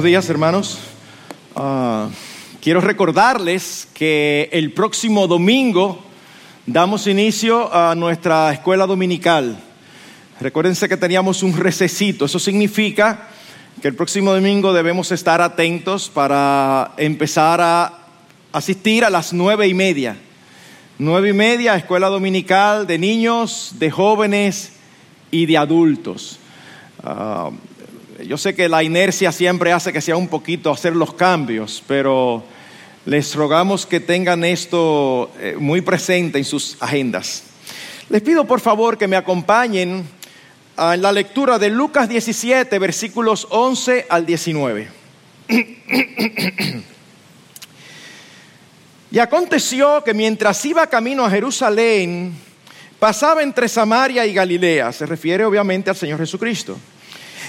buenos días hermanos. Ah, quiero recordarles que el próximo domingo damos inicio a nuestra escuela dominical. Recuérdense que teníamos un recesito, eso significa que el próximo domingo debemos estar atentos para empezar a asistir a las nueve y media. Nueve y media, escuela dominical de niños, de jóvenes y de adultos. Ah, yo sé que la inercia siempre hace que sea un poquito hacer los cambios, pero les rogamos que tengan esto eh, muy presente en sus agendas. Les pido por favor que me acompañen en la lectura de Lucas 17, versículos 11 al 19. y aconteció que mientras iba camino a Jerusalén, pasaba entre Samaria y Galilea, se refiere obviamente al Señor Jesucristo.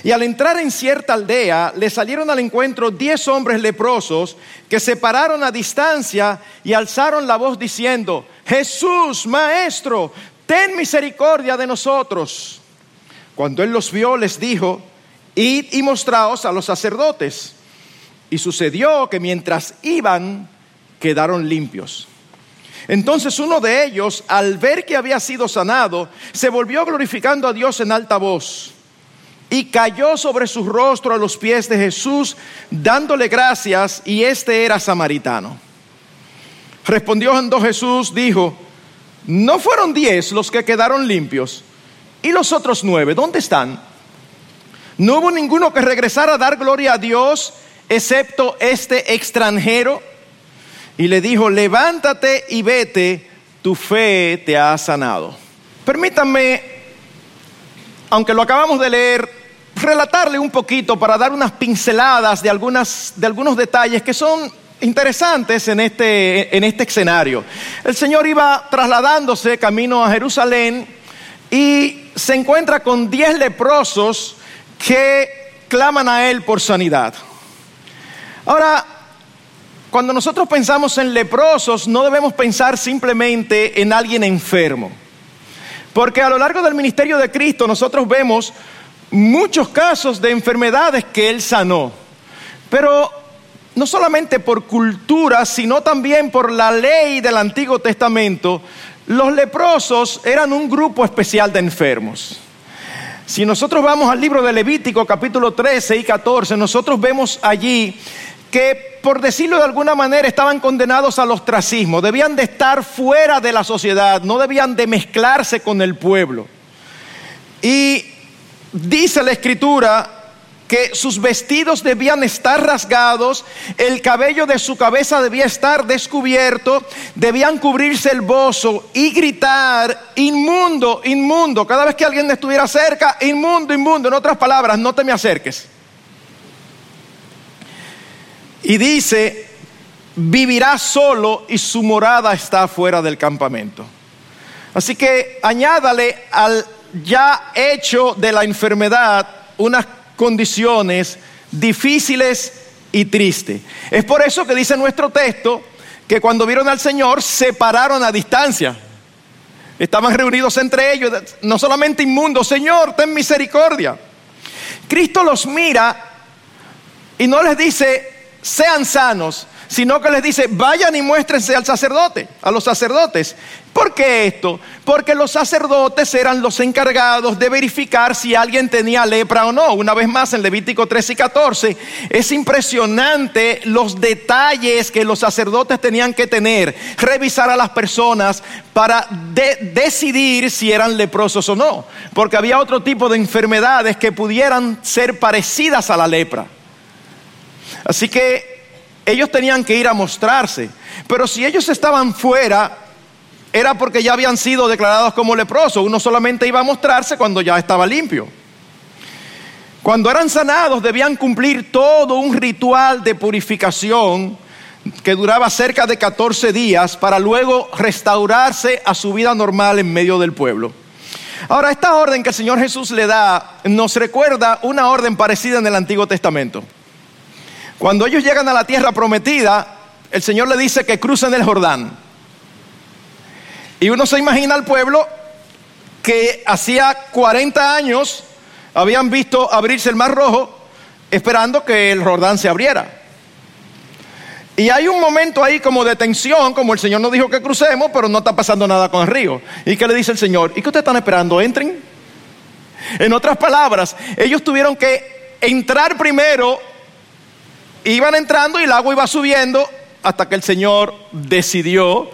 Y al entrar en cierta aldea, le salieron al encuentro diez hombres leprosos que se pararon a distancia y alzaron la voz diciendo, Jesús, Maestro, ten misericordia de nosotros. Cuando él los vio, les dijo, id y mostraos a los sacerdotes. Y sucedió que mientras iban, quedaron limpios. Entonces uno de ellos, al ver que había sido sanado, se volvió glorificando a Dios en alta voz y cayó sobre su rostro a los pies de Jesús, dándole gracias, y este era samaritano. Respondió Jesús, dijo, ¿no fueron diez los que quedaron limpios? ¿Y los otros nueve, dónde están? No hubo ninguno que regresara a dar gloria a Dios, excepto este extranjero. Y le dijo, levántate y vete, tu fe te ha sanado. Permítanme, aunque lo acabamos de leer, relatarle un poquito para dar unas pinceladas de, algunas, de algunos detalles que son interesantes en este, en este escenario. El Señor iba trasladándose camino a Jerusalén y se encuentra con diez leprosos que claman a Él por sanidad. Ahora, cuando nosotros pensamos en leprosos, no debemos pensar simplemente en alguien enfermo. Porque a lo largo del ministerio de Cristo nosotros vemos muchos casos de enfermedades que él sanó. Pero no solamente por cultura, sino también por la ley del Antiguo Testamento, los leprosos eran un grupo especial de enfermos. Si nosotros vamos al libro de Levítico capítulo 13 y 14, nosotros vemos allí que, por decirlo de alguna manera, estaban condenados al ostracismo, debían de estar fuera de la sociedad, no debían de mezclarse con el pueblo. Y dice la escritura que sus vestidos debían estar rasgados, el cabello de su cabeza debía estar descubierto, debían cubrirse el bozo y gritar, inmundo, inmundo, cada vez que alguien estuviera cerca, inmundo, inmundo, en otras palabras, no te me acerques. Y dice, vivirá solo y su morada está fuera del campamento. Así que añádale al ya hecho de la enfermedad unas condiciones difíciles y tristes. Es por eso que dice nuestro texto que cuando vieron al Señor se pararon a distancia. Estaban reunidos entre ellos, no solamente inmundos, Señor, ten misericordia. Cristo los mira y no les dice, sean sanos, sino que les dice, vayan y muéstrense al sacerdote, a los sacerdotes. ¿Por qué esto? Porque los sacerdotes eran los encargados de verificar si alguien tenía lepra o no. Una vez más en Levítico 13 y 14, es impresionante los detalles que los sacerdotes tenían que tener, revisar a las personas para decidir si eran leprosos o no. Porque había otro tipo de enfermedades que pudieran ser parecidas a la lepra. Así que ellos tenían que ir a mostrarse. Pero si ellos estaban fuera, era porque ya habían sido declarados como leprosos. Uno solamente iba a mostrarse cuando ya estaba limpio. Cuando eran sanados debían cumplir todo un ritual de purificación que duraba cerca de 14 días para luego restaurarse a su vida normal en medio del pueblo. Ahora, esta orden que el Señor Jesús le da nos recuerda una orden parecida en el Antiguo Testamento. Cuando ellos llegan a la tierra prometida, el Señor le dice que crucen el Jordán. Y uno se imagina al pueblo que hacía 40 años habían visto abrirse el mar rojo esperando que el Jordán se abriera. Y hay un momento ahí como de tensión, como el Señor nos dijo que crucemos, pero no está pasando nada con el río. ¿Y qué le dice el Señor? ¿Y qué ustedes están esperando? Entren. En otras palabras, ellos tuvieron que entrar primero, iban entrando y el agua iba subiendo hasta que el Señor decidió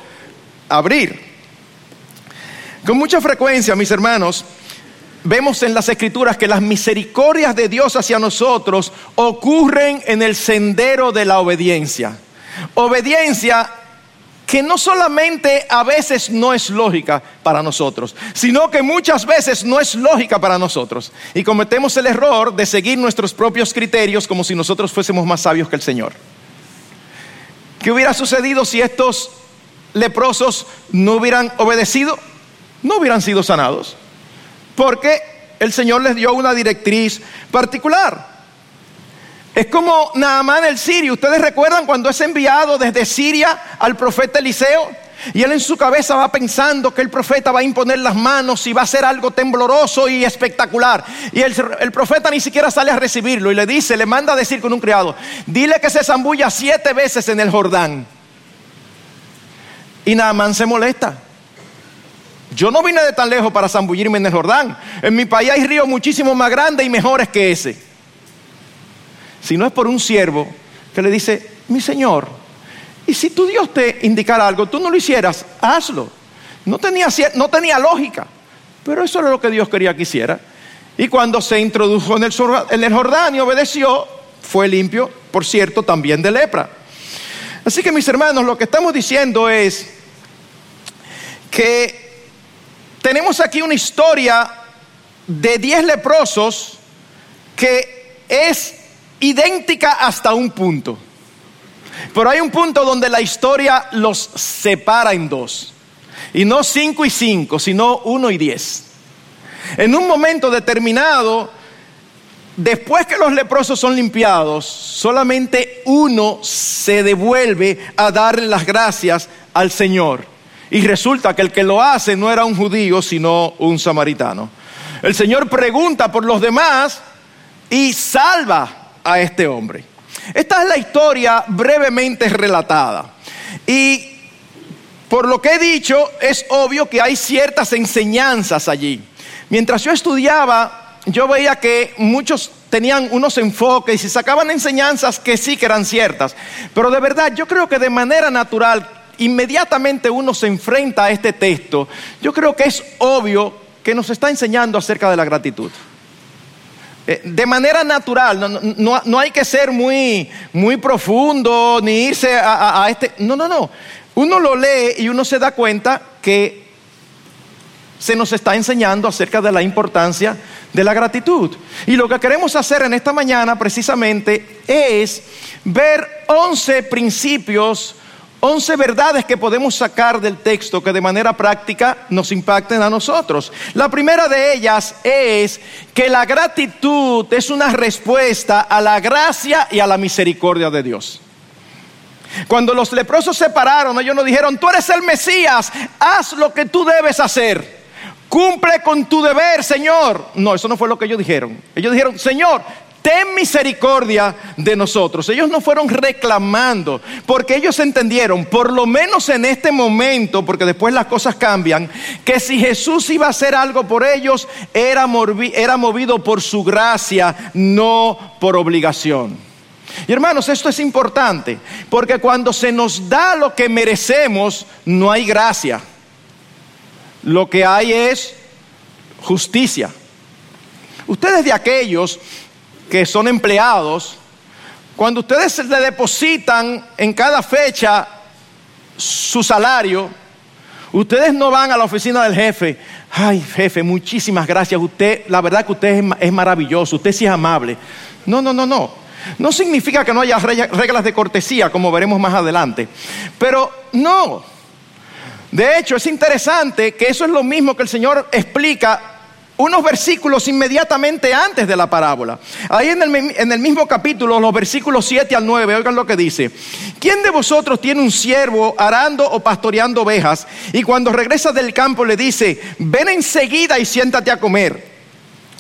abrir. Con mucha frecuencia, mis hermanos, vemos en las escrituras que las misericordias de Dios hacia nosotros ocurren en el sendero de la obediencia. Obediencia que no solamente a veces no es lógica para nosotros, sino que muchas veces no es lógica para nosotros. Y cometemos el error de seguir nuestros propios criterios como si nosotros fuésemos más sabios que el Señor. ¿Qué hubiera sucedido si estos leprosos no hubieran obedecido? No hubieran sido sanados. Porque el Señor les dio una directriz particular. Es como Naamán el sirio. ¿Ustedes recuerdan cuando es enviado desde Siria al profeta Eliseo? Y él en su cabeza va pensando que el profeta va a imponer las manos y va a hacer algo tembloroso y espectacular. Y el, el, profeta ni siquiera sale a recibirlo y le dice, le manda a decir con un criado, dile que se zambulla siete veces en el Jordán. Y Naamán se molesta. Yo no vine de tan lejos para zambullirme en el Jordán. En mi país hay ríos muchísimo más grandes y mejores que ese si no es por un siervo que le dice, mi Señor, y si tu Dios te indicara algo, tú no lo hicieras, hazlo. No tenía, no tenía lógica, pero eso era lo que Dios quería que hiciera. Y cuando se introdujo en el, en el Jordán y obedeció, fue limpio, por cierto, también de lepra. Así que mis hermanos, lo que estamos diciendo es que tenemos aquí una historia de diez leprosos que es idéntica hasta un punto. Pero hay un punto donde la historia los separa en dos. Y no cinco y cinco, sino uno y diez. En un momento determinado, después que los leprosos son limpiados, solamente uno se devuelve a darle las gracias al Señor. Y resulta que el que lo hace no era un judío, sino un samaritano. El Señor pregunta por los demás y salva a este hombre. Esta es la historia brevemente relatada. Y por lo que he dicho, es obvio que hay ciertas enseñanzas allí. Mientras yo estudiaba, yo veía que muchos tenían unos enfoques y sacaban enseñanzas que sí que eran ciertas. Pero de verdad, yo creo que de manera natural, inmediatamente uno se enfrenta a este texto, yo creo que es obvio que nos está enseñando acerca de la gratitud. Eh, de manera natural, no, hay que ser muy, muy profundo ni irse a, a, este... No, no, no. Uno lo lee y uno se da cuenta que se nos está enseñando acerca de la importancia de la gratitud. Y lo que queremos hacer en esta mañana precisamente es ver 11 principios 11 verdades que podemos sacar del texto que de manera práctica nos impacten a nosotros. La primera de ellas es que la gratitud es una respuesta a la gracia y a la misericordia de Dios. Cuando los leprosos se pararon, ellos nos dijeron, tú eres el Mesías, haz lo que tú debes hacer. Cumple con tu deber, Señor. No, eso no fue lo que ellos dijeron. Ellos dijeron, Señor, ten misericordia de nosotros. Ellos no fueron reclamando, porque ellos entendieron, por lo menos en este momento, porque después las cosas cambian, que si Jesús iba a hacer algo por ellos, era, era movido por su gracia, no por obligación. Y hermanos, esto es importante, porque cuando se nos da lo que merecemos, no hay gracia. Lo que hay es justicia. Ustedes de aquellos que son empleados, cuando ustedes le depositan en cada fecha su salario, ustedes no van a la oficina del jefe. Ay, jefe, muchísimas gracias. Usted, la verdad que usted es, maravilloso, usted sí es amable. No, no, no, no. No significa que no haya reglas de cortesía, como veremos más adelante. Pero no. De hecho, es interesante que eso es lo mismo que el Señor explica unos versículos inmediatamente antes de la parábola. Ahí en el, mismo capítulo, los versículos 7 al 9, oigan lo que dice. ¿Quién de vosotros tiene un siervo arando o pastoreando ovejas y cuando regresa del campo le dice, ven enseguida y siéntate a comer?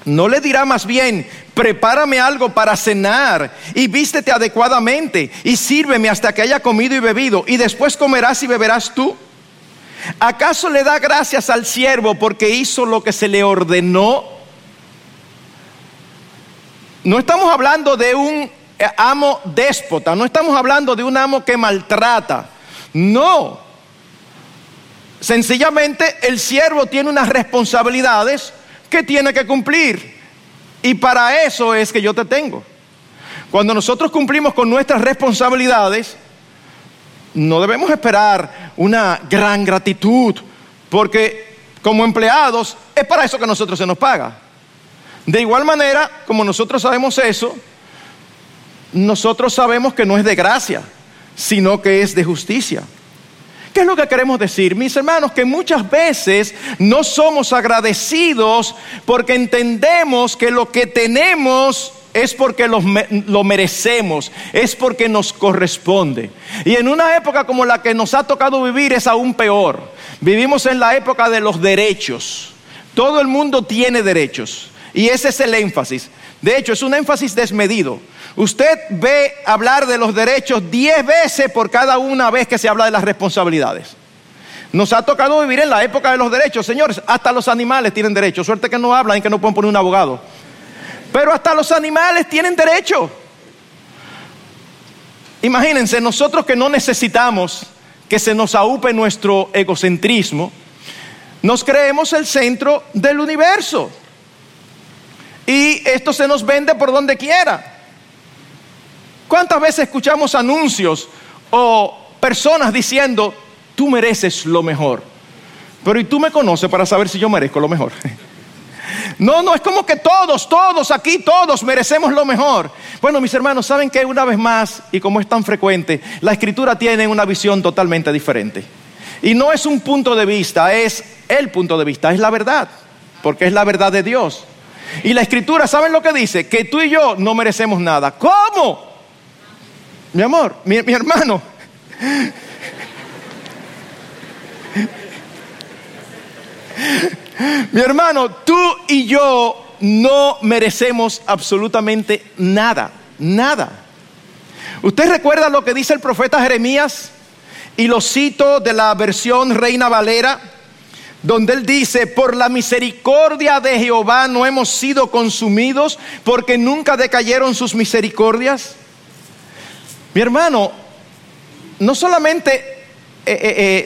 ¿No le dirá más bien, prepárame algo para cenar y vístete adecuadamente y sírveme hasta que haya comido y bebido y después comerás y beberás tú. ¿Acaso le da gracias al siervo porque hizo lo que se le ordenó? No estamos hablando de un amo déspota, no estamos hablando de un amo que maltrata. No. Sencillamente el siervo tiene unas responsabilidades que tiene que cumplir. Y para eso es que yo te tengo. Cuando nosotros cumplimos con nuestras responsabilidades, no debemos esperar una gran gratitud, porque como empleados es para eso que nosotros se nos paga. De igual manera, como nosotros sabemos eso, nosotros sabemos que no es de gracia, sino que es de justicia. ¿Qué es lo que queremos decir? Mis hermanos, que muchas veces no somos agradecidos porque entendemos que lo que tenemos es porque lo, lo, merecemos, es porque nos corresponde. Y en una época como la que nos ha tocado vivir es aún peor. Vivimos en la época de los derechos. Todo el mundo tiene derechos. Y ese es el énfasis. De hecho, es un énfasis desmedido. Usted ve hablar de los derechos diez veces por cada una vez que se habla de las responsabilidades. Nos ha tocado vivir en la época de los derechos, señores. Hasta los animales tienen derechos. Suerte que no hablan y que no pueden poner un abogado. Pero hasta los animales tienen derecho. Imagínense, nosotros que no necesitamos que se nos aupe nuestro egocentrismo, nos creemos el centro del universo. Y esto se nos vende por donde quiera. ¿Cuántas veces escuchamos anuncios o personas diciendo, tú mereces lo mejor? Pero ¿y tú me conoces para saber si yo merezco lo mejor? No, no, es como que todos, todos aquí, todos merecemos lo mejor. Bueno, mis hermanos, ¿saben que una vez más, y como es tan frecuente, la escritura tiene una visión totalmente diferente? Y no es un punto de vista, es el punto de vista, es la verdad, porque es la verdad de Dios. Y la escritura, ¿saben lo que dice? Que tú y yo no merecemos nada. ¿Cómo? Mi amor, mi, hermano. Mi hermano, tú y yo no merecemos absolutamente nada, nada. ¿Usted recuerda lo que dice el profeta Jeremías? Y lo cito de la versión Reina Valera, donde él dice, por la misericordia de Jehová no hemos sido consumidos, porque nunca decayeron sus misericordias. Mi hermano, no solamente eh, eh,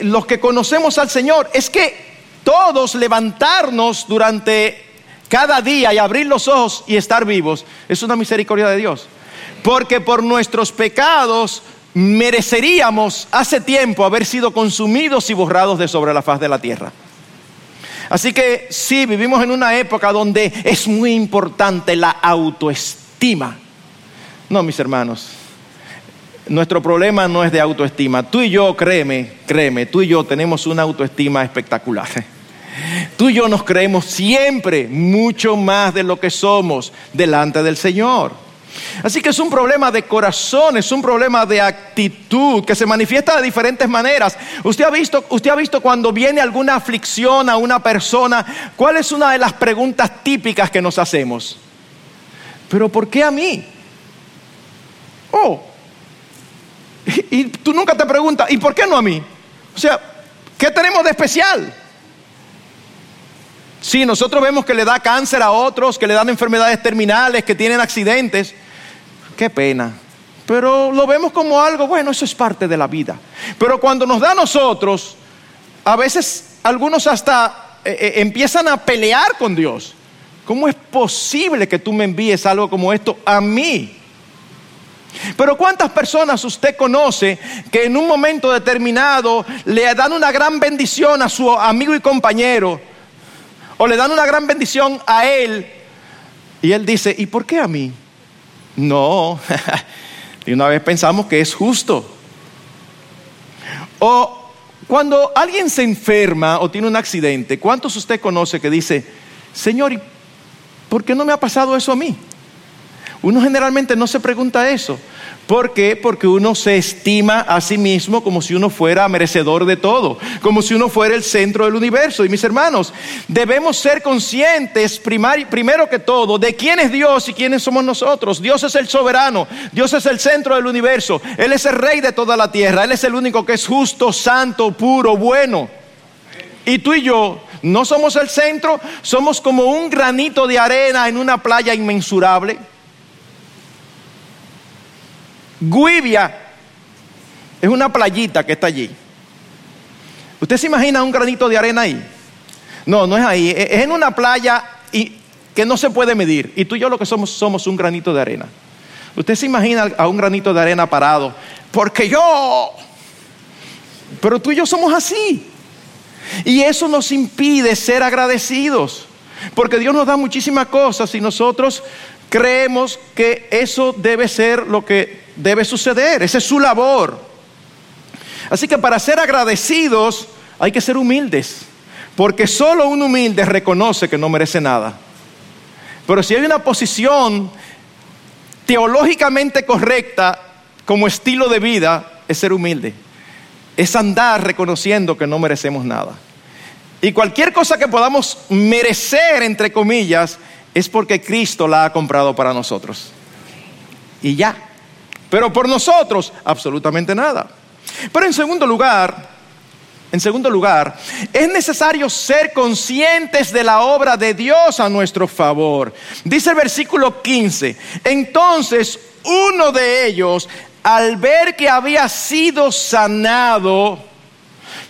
eh, los que conocemos al Señor, es que todos levantarnos durante cada día y abrir los ojos y estar vivos es una misericordia de Dios. Porque por nuestros pecados mereceríamos hace tiempo haber sido consumidos y borrados de sobre la faz de la tierra. Así que sí, vivimos en una época donde es muy importante la autoestima. No, mis hermanos, nuestro problema no es de autoestima. Tú y yo, créeme, créeme, tú y yo tenemos una autoestima espectacular. Tú y yo nos creemos siempre mucho más de lo que somos delante del Señor. Así que es un problema de corazón, es un problema de actitud que se manifiesta de diferentes maneras. Usted ha visto, usted ha visto cuando viene alguna aflicción a una persona, ¿cuál es una de las preguntas típicas que nos hacemos? Pero ¿por qué a mí? Oh, y, tú nunca te preguntas, ¿y por qué no a mí? O sea, ¿qué tenemos de especial? Sí, nosotros vemos que le da cáncer a otros, que le dan enfermedades terminales, que tienen accidentes. Qué pena. Pero lo vemos como algo, bueno, eso es parte de la vida. Pero cuando nos da a nosotros, a veces algunos hasta eh, eh, empiezan a pelear con Dios. ¿Cómo es posible que tú me envíes algo como esto a mí? Pero ¿cuántas personas usted conoce que en un momento determinado le dan una gran bendición a su amigo y compañero? O le dan una gran bendición a él. Y él dice, ¿y por qué a mí? No, y una vez pensamos que es justo. O cuando alguien se enferma o tiene un accidente, ¿cuántos usted conoce que dice, Señor, ¿por qué no me ha pasado eso a mí? Uno generalmente no se pregunta eso, ¿Por qué? Porque uno se estima a sí mismo como si uno fuera merecedor de todo, como si uno fuera el centro del universo. Y mis hermanos, debemos ser conscientes primero que todo de quién es Dios y quiénes somos nosotros. Dios es el soberano, Dios es el centro del universo, Él es el rey de toda la tierra, Él es el único que es justo, santo, puro, bueno. Y tú y yo no somos el centro, somos como un granito de arena en una playa inmensurable. Guivia es una playita que está allí. ¿Usted se imagina un granito de arena ahí? No, no es ahí. Es en una playa y, que no se puede medir. Y tú y yo lo que somos somos un granito de arena. Usted se imagina a un granito de arena parado. Porque yo... Pero tú y yo somos así. Y eso nos impide ser agradecidos. Porque Dios nos da muchísimas cosas y nosotros creemos que eso debe ser lo que debe suceder. Esa es su labor. Así que para ser agradecidos hay que ser humildes. Porque solo un humilde reconoce que no merece nada. Pero si hay una posición teológicamente correcta como estilo de vida, es ser humilde es andar reconociendo que no merecemos nada. Y cualquier cosa que podamos merecer, entre comillas, es porque Cristo la ha comprado para nosotros. Y ya. Pero por nosotros, absolutamente nada. Pero en segundo lugar, en segundo lugar, es necesario ser conscientes de la obra de Dios a nuestro favor. Dice el versículo 15, entonces uno de ellos, al ver que había sido sanado,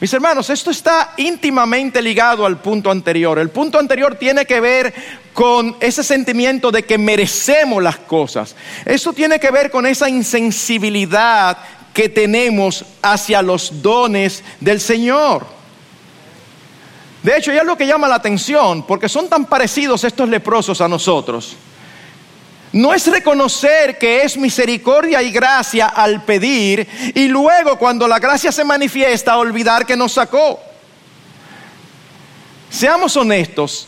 mis hermanos, esto está íntimamente ligado al punto anterior. El punto anterior tiene que ver con ese sentimiento de que merecemos las cosas. Eso tiene que ver con esa insensibilidad que tenemos hacia los dones del Señor. De hecho, ya es lo que llama la atención, porque son tan parecidos estos leprosos a nosotros no es reconocer que es misericordia y gracia al pedir y luego cuando la gracia se manifiesta olvidar que nos sacó. Seamos honestos,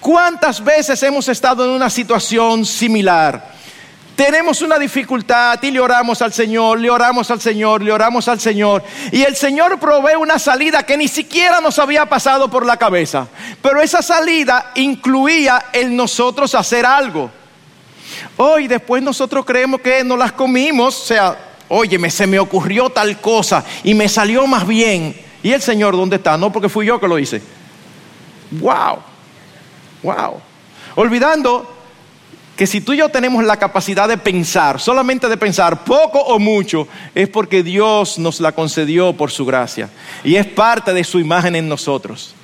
¿cuántas veces hemos estado en una situación similar? Tenemos una dificultad y le oramos al Señor, le oramos al Señor, le oramos al Señor. Y el Señor provee una salida que ni siquiera nos había pasado por la cabeza. Pero esa salida incluía el nosotros hacer algo. Hoy después nosotros creemos que no las comimos, o sea, oye, se me ocurrió tal cosa y me salió más bien. ¿Y el Señor dónde está? No, porque fui yo que lo hice. Wow, wow. Olvidando que si tú y yo tenemos la capacidad de pensar, solamente de pensar, poco o mucho, es porque Dios nos la concedió por su gracia. Y es parte de su imagen en nosotros.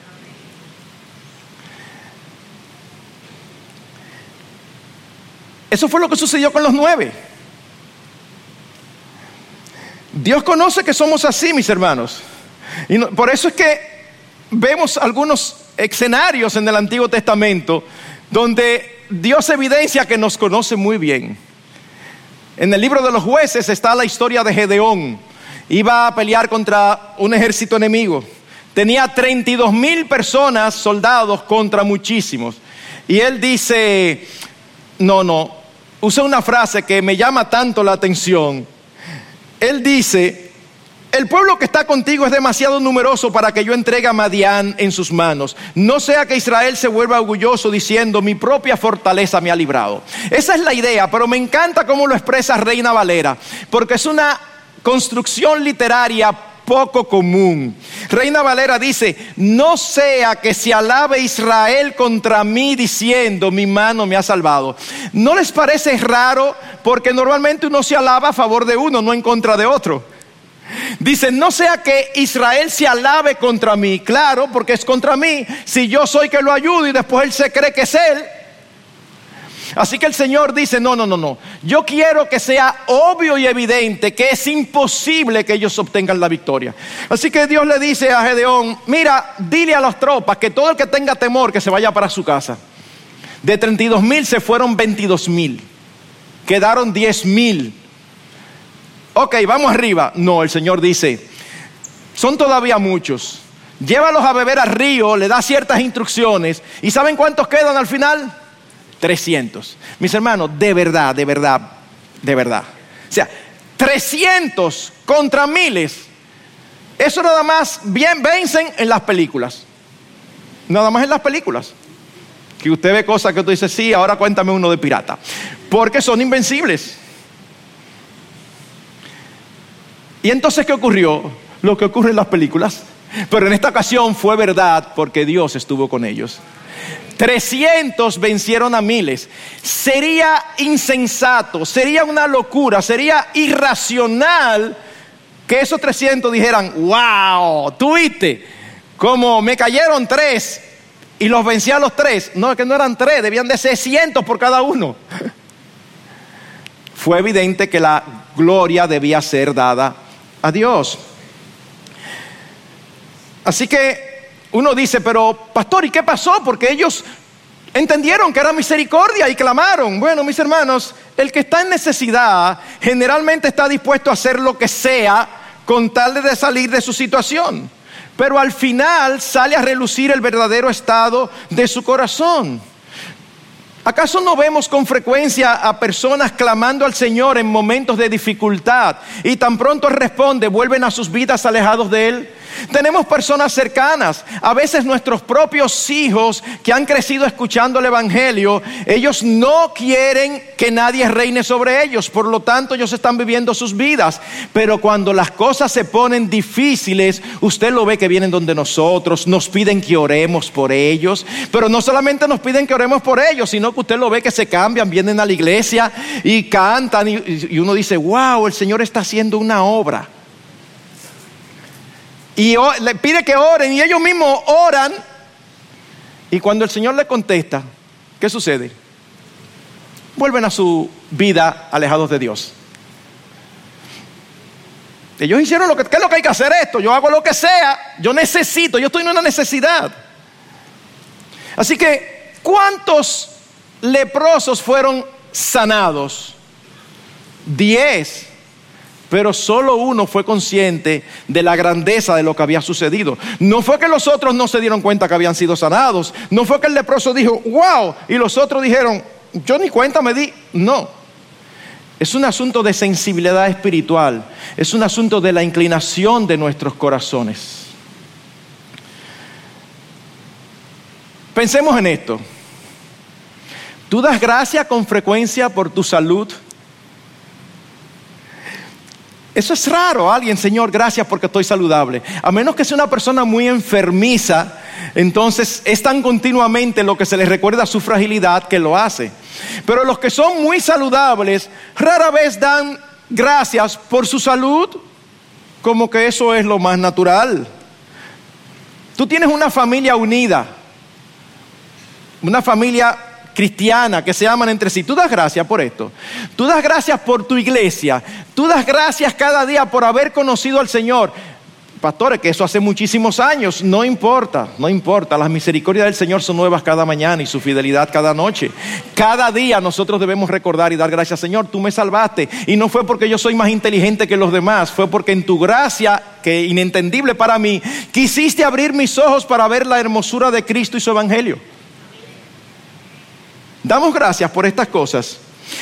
Eso fue lo que sucedió con los nueve. Dios conoce que somos así, mis hermanos. Y por eso es que vemos algunos escenarios en el Antiguo Testamento donde Dios evidencia que nos conoce muy bien. En el libro de los jueces está la historia de Gedeón. Iba a pelear contra un ejército enemigo. Tenía 32 mil personas, soldados, contra muchísimos. Y él dice, no, no, usa una frase que me llama tanto la atención. Él dice, el pueblo que está contigo es demasiado numeroso para que yo entregue a Madián en sus manos. No sea que Israel se vuelva orgulloso diciendo, mi propia fortaleza me ha librado. Esa es la idea, pero me encanta cómo lo expresa Reina Valera, porque es una construcción literaria poco común. Reina Valera dice, no sea que se alabe Israel contra mí diciendo, mi mano me ha salvado. ¿No les parece raro? Porque normalmente uno se alaba a favor de uno, no en contra de otro. Dice, no sea que Israel se alabe contra mí. Claro, porque es contra mí. Si yo soy que lo ayudo y después él se cree que es él, Así que el Señor dice, no, no, no, no. Yo quiero que sea obvio y evidente que es imposible que ellos obtengan la victoria. Así que Dios le dice a Gedeón, mira, dile a las tropas que todo el que tenga temor que se vaya para su casa. De 32 mil se fueron 22 mil. Quedaron 10 mil. Ok, vamos arriba. No, el Señor dice, son todavía muchos. Llévalos a beber al río, le da ciertas instrucciones. ¿Y saben cuántos quedan al final? 300. Mis hermanos, de verdad, de verdad, de verdad. O sea, 300 contra miles. Eso nada más bien vencen en las películas. Nada más en las películas. Que usted ve cosas que tú dices, sí, ahora cuéntame uno de pirata. Porque son invencibles. Y entonces, ¿qué ocurrió? Lo que ocurre en las películas. Pero en esta ocasión fue verdad porque Dios estuvo con ellos. 300 vencieron a miles. Sería insensato, sería una locura, sería irracional que esos 300 dijeran, wow, tuviste, como me cayeron tres y los vencí a los tres. No, que no eran tres, debían de ser cientos por cada uno. Fue evidente que la gloria debía ser dada a Dios. Así que uno dice, pero pastor, ¿y qué pasó? Porque ellos entendieron que era misericordia y clamaron. Bueno, mis hermanos, el que está en necesidad generalmente está dispuesto a hacer lo que sea con tal de salir de su situación. Pero al final sale a relucir el verdadero estado de su corazón. ¿Acaso no vemos con frecuencia a personas clamando al Señor en momentos de dificultad y tan pronto responde, vuelven a sus vidas alejados de Él? Tenemos personas cercanas, a veces nuestros propios hijos que han crecido escuchando el Evangelio, ellos no quieren que nadie reine sobre ellos, por lo tanto ellos están viviendo sus vidas. Pero cuando las cosas se ponen difíciles, usted lo ve que vienen donde nosotros, nos piden que oremos por ellos, pero no solamente nos piden que oremos por ellos, sino que usted lo ve que se cambian, vienen a la iglesia y cantan y, uno dice, wow, el Señor está haciendo una obra y le pide que oren y ellos mismos oran. Y cuando el Señor le contesta, ¿qué sucede? Vuelven a su vida alejados de Dios. Ellos hicieron lo que, ¿qué es lo que hay que hacer esto? Yo hago lo que sea, yo necesito, yo estoy en una necesidad. Así que, ¿cuántos leprosos fueron sanados? Diez pero solo uno fue consciente de la grandeza de lo que había sucedido. No fue que los otros no se dieron cuenta que habían sido sanados. No fue que el leproso dijo, wow, y los otros dijeron, yo ni cuenta me di. No. Es un asunto de sensibilidad espiritual. Es un asunto de la inclinación de nuestros corazones. Pensemos en esto. ¿Tú das gracia con frecuencia por tu salud? Eso es raro, alguien, Señor, gracias porque estoy saludable. A menos que sea una persona muy enfermiza, entonces es tan continuamente lo que se les recuerda su fragilidad que lo hace. Pero los que son muy saludables rara vez dan gracias por su salud, como que eso es lo más natural. Tú tienes una familia unida, una familia cristiana que se aman entre sí. Tú das gracias por esto. Tú das gracias por tu iglesia. Tú das gracias cada día por haber conocido al Señor. Pastores, que eso hace muchísimos años, no importa, no importa. Las misericordias del Señor son nuevas cada mañana y su fidelidad cada noche. Cada día nosotros debemos recordar y dar gracias, Señor, tú me salvaste. Y no fue porque yo soy más inteligente que los demás, fue porque en tu gracia, que inentendible para mí, quisiste abrir mis ojos para ver la hermosura de Cristo y su Evangelio. Damos gracias por estas cosas.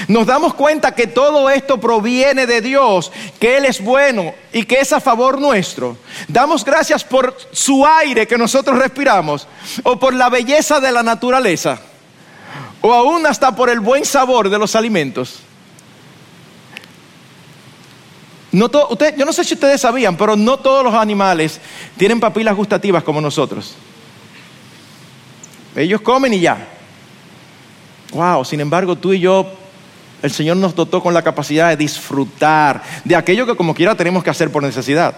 Nos damos cuenta que todo esto proviene de Dios, que Él es bueno y que es a favor nuestro. Damos gracias por su aire que nosotros respiramos, o por la belleza de la naturaleza, o aún hasta por el buen sabor de los alimentos. No yo no sé si ustedes sabían, pero no todos los animales tienen papilas gustativas como nosotros. Ellos comen y ya. Wow, sin embargo, tú y yo, el Señor nos dotó con la capacidad de disfrutar de aquello que como quiera tenemos que hacer por necesidad.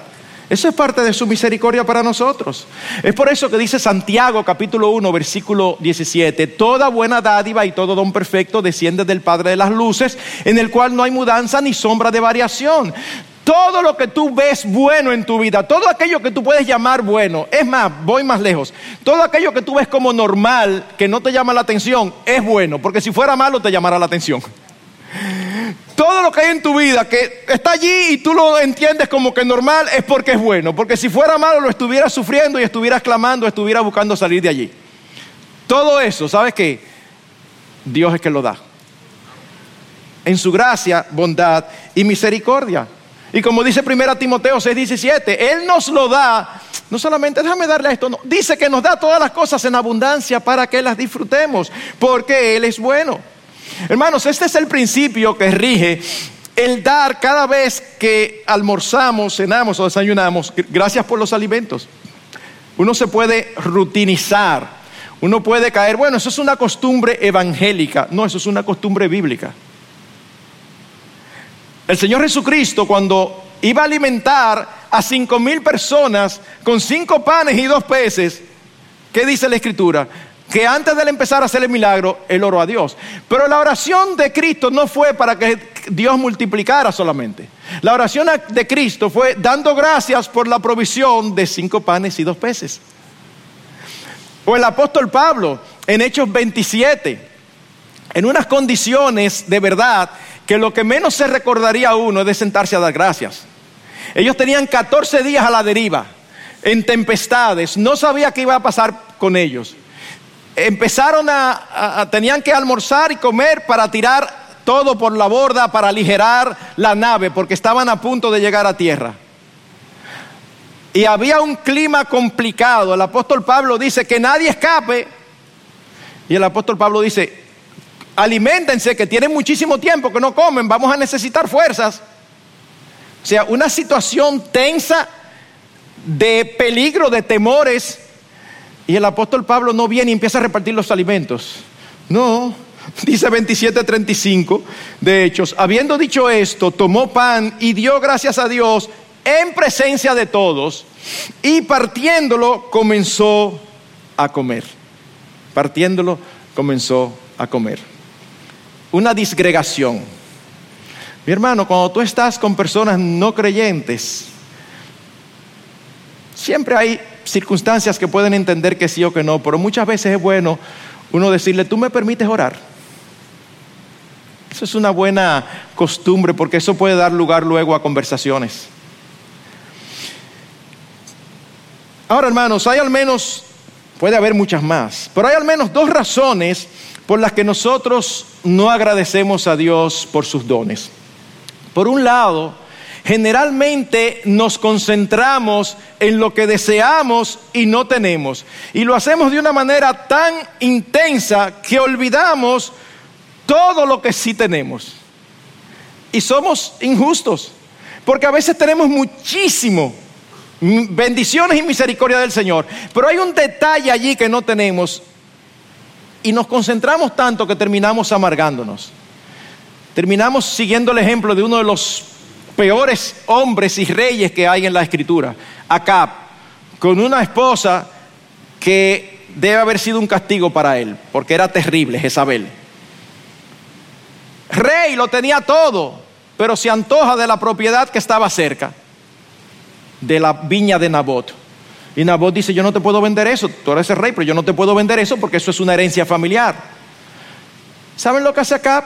Eso es parte de su misericordia para nosotros. Es por eso que dice Santiago capítulo 1 versículo 17, toda buena dádiva y todo don perfecto desciende del Padre de las Luces, en el cual no hay mudanza ni sombra de variación. Todo lo que tú ves bueno en tu vida, todo aquello que tú puedes llamar bueno, es más, voy más lejos, todo aquello que tú ves como normal, que no te llama la atención, es bueno, porque si fuera malo te llamará la atención. Todo lo que hay en tu vida que está allí y tú lo entiendes como que normal es porque es bueno, porque si fuera malo lo estuvieras sufriendo y estuvieras clamando, estuvieras buscando salir de allí. Todo eso, ¿sabes qué? Dios es que lo da. en su gracia, bondad y misericordia. Y como dice 1 Timoteo 6:17, Él nos lo da, no solamente, déjame darle esto, no, dice que nos da todas las cosas en abundancia para que las disfrutemos, porque Él es bueno. Hermanos, este es el principio que rige el dar cada vez que almorzamos, cenamos o desayunamos, gracias por los alimentos. Uno se puede rutinizar, uno puede caer, bueno, eso es una costumbre evangélica, no, eso es una costumbre bíblica. El Señor Jesucristo cuando iba a alimentar a cinco mil personas con cinco panes y dos peces, ¿qué dice la Escritura? Que antes de empezar a hacer el milagro, él oró a Dios. Pero la oración de Cristo no fue para que Dios multiplicara solamente. La oración de Cristo fue dando gracias por la provisión de cinco panes y dos peces. O el apóstol Pablo en Hechos 27, en unas condiciones de verdad que lo que menos se recordaría a uno es de sentarse a dar gracias. Ellos tenían 14 días a la deriva, en tempestades, no sabía qué iba a pasar con ellos. Empezaron a, tenían que almorzar y comer para tirar todo por la borda, para aligerar la nave, porque estaban a punto de llegar a tierra. Y había un clima complicado. El apóstol Pablo dice que nadie escape. Y el apóstol Pablo dice, alimentense, que tienen muchísimo tiempo que no comen, vamos a necesitar fuerzas. O sea, una situación tensa de peligro, de temores. Y el apóstol Pablo no viene y empieza a repartir los alimentos. No, dice 27:35 de Hechos, habiendo dicho esto, tomó pan y dio gracias a Dios en presencia de todos y partiéndolo comenzó a comer. Partiéndolo comenzó a comer una disgregación. Mi hermano, cuando tú estás con personas no creyentes, siempre hay circunstancias que pueden entender que sí o que no, pero muchas veces es bueno uno decirle, tú me permites orar. Eso es una buena costumbre porque eso puede dar lugar luego a conversaciones. Ahora, hermanos, hay al menos, puede haber muchas más, pero hay al menos dos razones por las que nosotros no agradecemos a Dios por sus dones. Por un lado, generalmente nos concentramos en lo que deseamos y no tenemos. Y lo hacemos de una manera tan intensa que olvidamos todo lo que sí tenemos. Y somos injustos, porque a veces tenemos muchísimo bendiciones y misericordia del Señor, pero hay un detalle allí que no tenemos y nos concentramos tanto que terminamos amargándonos. Terminamos siguiendo el ejemplo de uno de los peores hombres y reyes que hay en la escritura, Acab, con una esposa que debe haber sido un castigo para él, porque era terrible, Jezabel. Rey lo tenía todo, pero se antoja de la propiedad que estaba cerca, de la viña de Nabot. Y Nabot dice, yo no te puedo vender eso, tú eres el rey, pero yo no te puedo vender eso porque eso es una herencia familiar. ¿Saben lo que hace acá?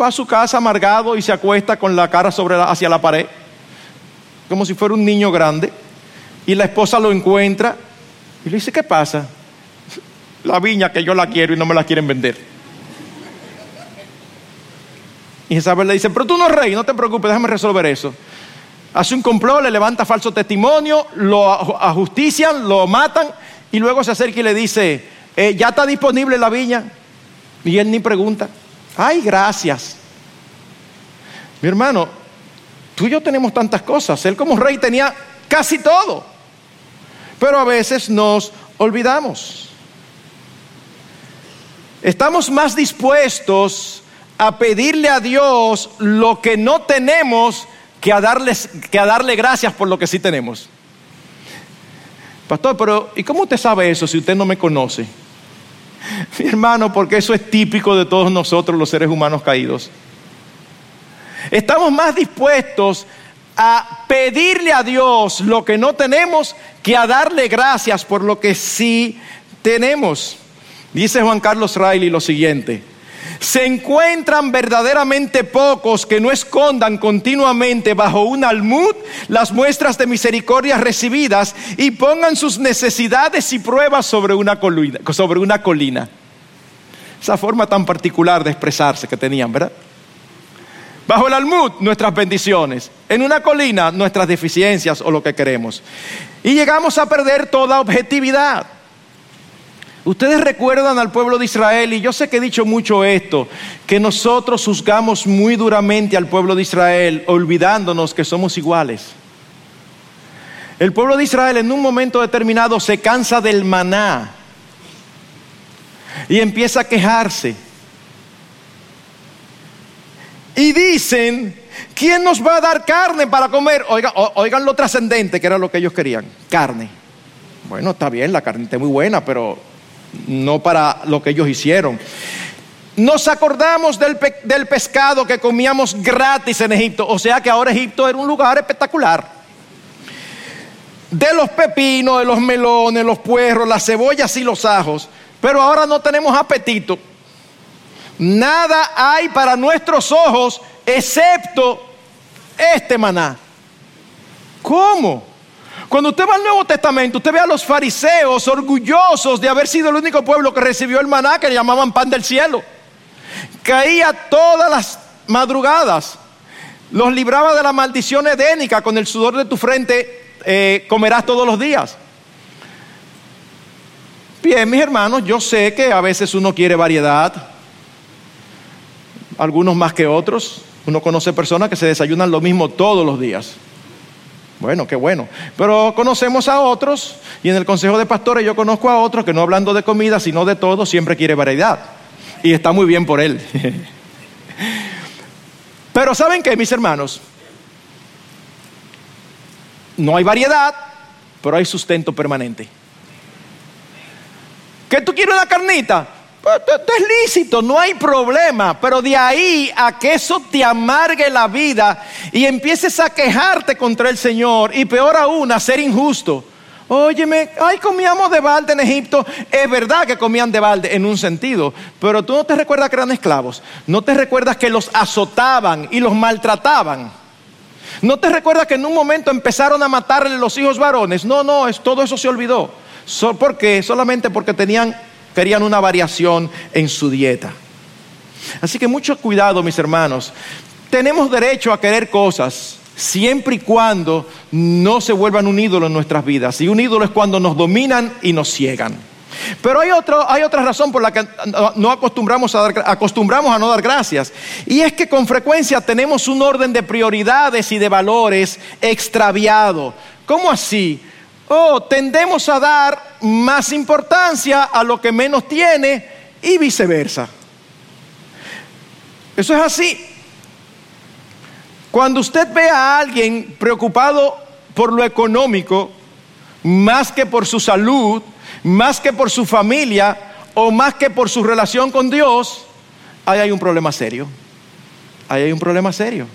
Va a su casa amargado y se acuesta con la cara sobre hacia la pared, como si fuera un niño grande. Y la esposa lo encuentra y le dice, ¿qué pasa? La viña que yo la quiero y no me la quieren vender. Y Isabel le dice, pero tú no eres rey, no te preocupes, déjame resolver eso hace un complot, le levanta falso testimonio, lo ajustician, lo matan y luego se acerca y le dice, eh, ya está disponible la viña. Y él ni pregunta, ay, gracias. Mi hermano, tú y yo tenemos tantas cosas. Él como rey tenía casi todo. Pero a veces nos olvidamos. Estamos más dispuestos a pedirle a Dios lo que no tenemos que a, darles, que a darle gracias por lo que sí tenemos. Pastor, pero ¿y cómo usted sabe eso si usted no me conoce? Mi hermano, porque eso es típico de todos nosotros los seres humanos caídos. Estamos más dispuestos a pedirle a Dios lo que no tenemos que a darle gracias por lo que sí tenemos. Dice Juan Carlos Riley lo siguiente, se encuentran verdaderamente pocos que no escondan continuamente bajo un almud las muestras de misericordia recibidas y pongan sus necesidades y pruebas sobre una colina. Sobre una colina. Esa forma tan particular de expresarse que tenían, ¿verdad? Bajo el almud, nuestras bendiciones. En una colina, nuestras deficiencias o lo que queremos. Y llegamos a perder toda objetividad. Ustedes recuerdan al pueblo de Israel, y yo sé que he dicho mucho esto, que nosotros juzgamos muy duramente al pueblo de Israel, olvidándonos que somos iguales. El pueblo de Israel en un momento determinado se cansa del maná y empieza a quejarse. Y dicen, ¿quién nos va a dar carne para comer? Oigan, oigan lo trascendente que era lo que ellos querían, carne. Bueno, está bien, la carne está muy buena, pero no para lo que ellos hicieron. Nos acordamos del, del, pescado que comíamos gratis en Egipto, o sea que ahora Egipto era un lugar espectacular. De los pepinos, de los melones, los puerros, las cebollas y los ajos, pero ahora no tenemos apetito. Nada hay para nuestros ojos excepto este maná. ¿Cómo? Cuando usted va al Nuevo Testamento, usted ve a los fariseos orgullosos de haber sido el único pueblo que recibió el maná que le llamaban pan del cielo. Caía todas las madrugadas, los libraba de la maldición edénica, con el sudor de tu frente eh, comerás todos los días. Bien, mis hermanos, yo sé que a veces uno quiere variedad, algunos más que otros. Uno conoce personas que se desayunan lo mismo todos los días. Bueno, qué bueno. Pero conocemos a otros, y en el Consejo de Pastores yo conozco a otros que no hablando de comida, sino de todo, siempre quiere variedad. Y está muy bien por él. Pero ¿saben qué, mis hermanos? No hay variedad, pero hay sustento permanente. ¿Qué tú quieres una carnita? Pues, es lícito, no hay problema, pero de ahí a que eso te amargue la vida y empieces a quejarte contra el Señor y peor aún a ser injusto. Óyeme, ay, comíamos de balde en Egipto. Es verdad que comían de balde en un sentido, pero tú no te recuerdas que eran esclavos. No te recuerdas que los azotaban y los maltrataban. No te recuerdas que en un momento empezaron a matarle los hijos varones. No, no, todo eso se olvidó. ¿Por qué? Solamente porque tenían querían una variación en su dieta. Así que mucho cuidado, mis hermanos. Tenemos derecho a querer cosas siempre y cuando no se vuelvan un ídolo en nuestras vidas. Y un ídolo es cuando nos dominan y nos ciegan. Pero hay, hay otra razón por la que no acostumbramos a, acostumbramos a no dar gracias. Y es que con frecuencia tenemos un orden de prioridades y de valores extraviado. ¿Cómo así? Oh, tendemos a dar más importancia a lo que menos tiene y viceversa. Eso es así. Cuando usted ve a alguien preocupado por lo económico, más que por su salud, más que por su familia o más que por su relación con Dios, ahí hay un problema serio. Ahí hay un problema serio.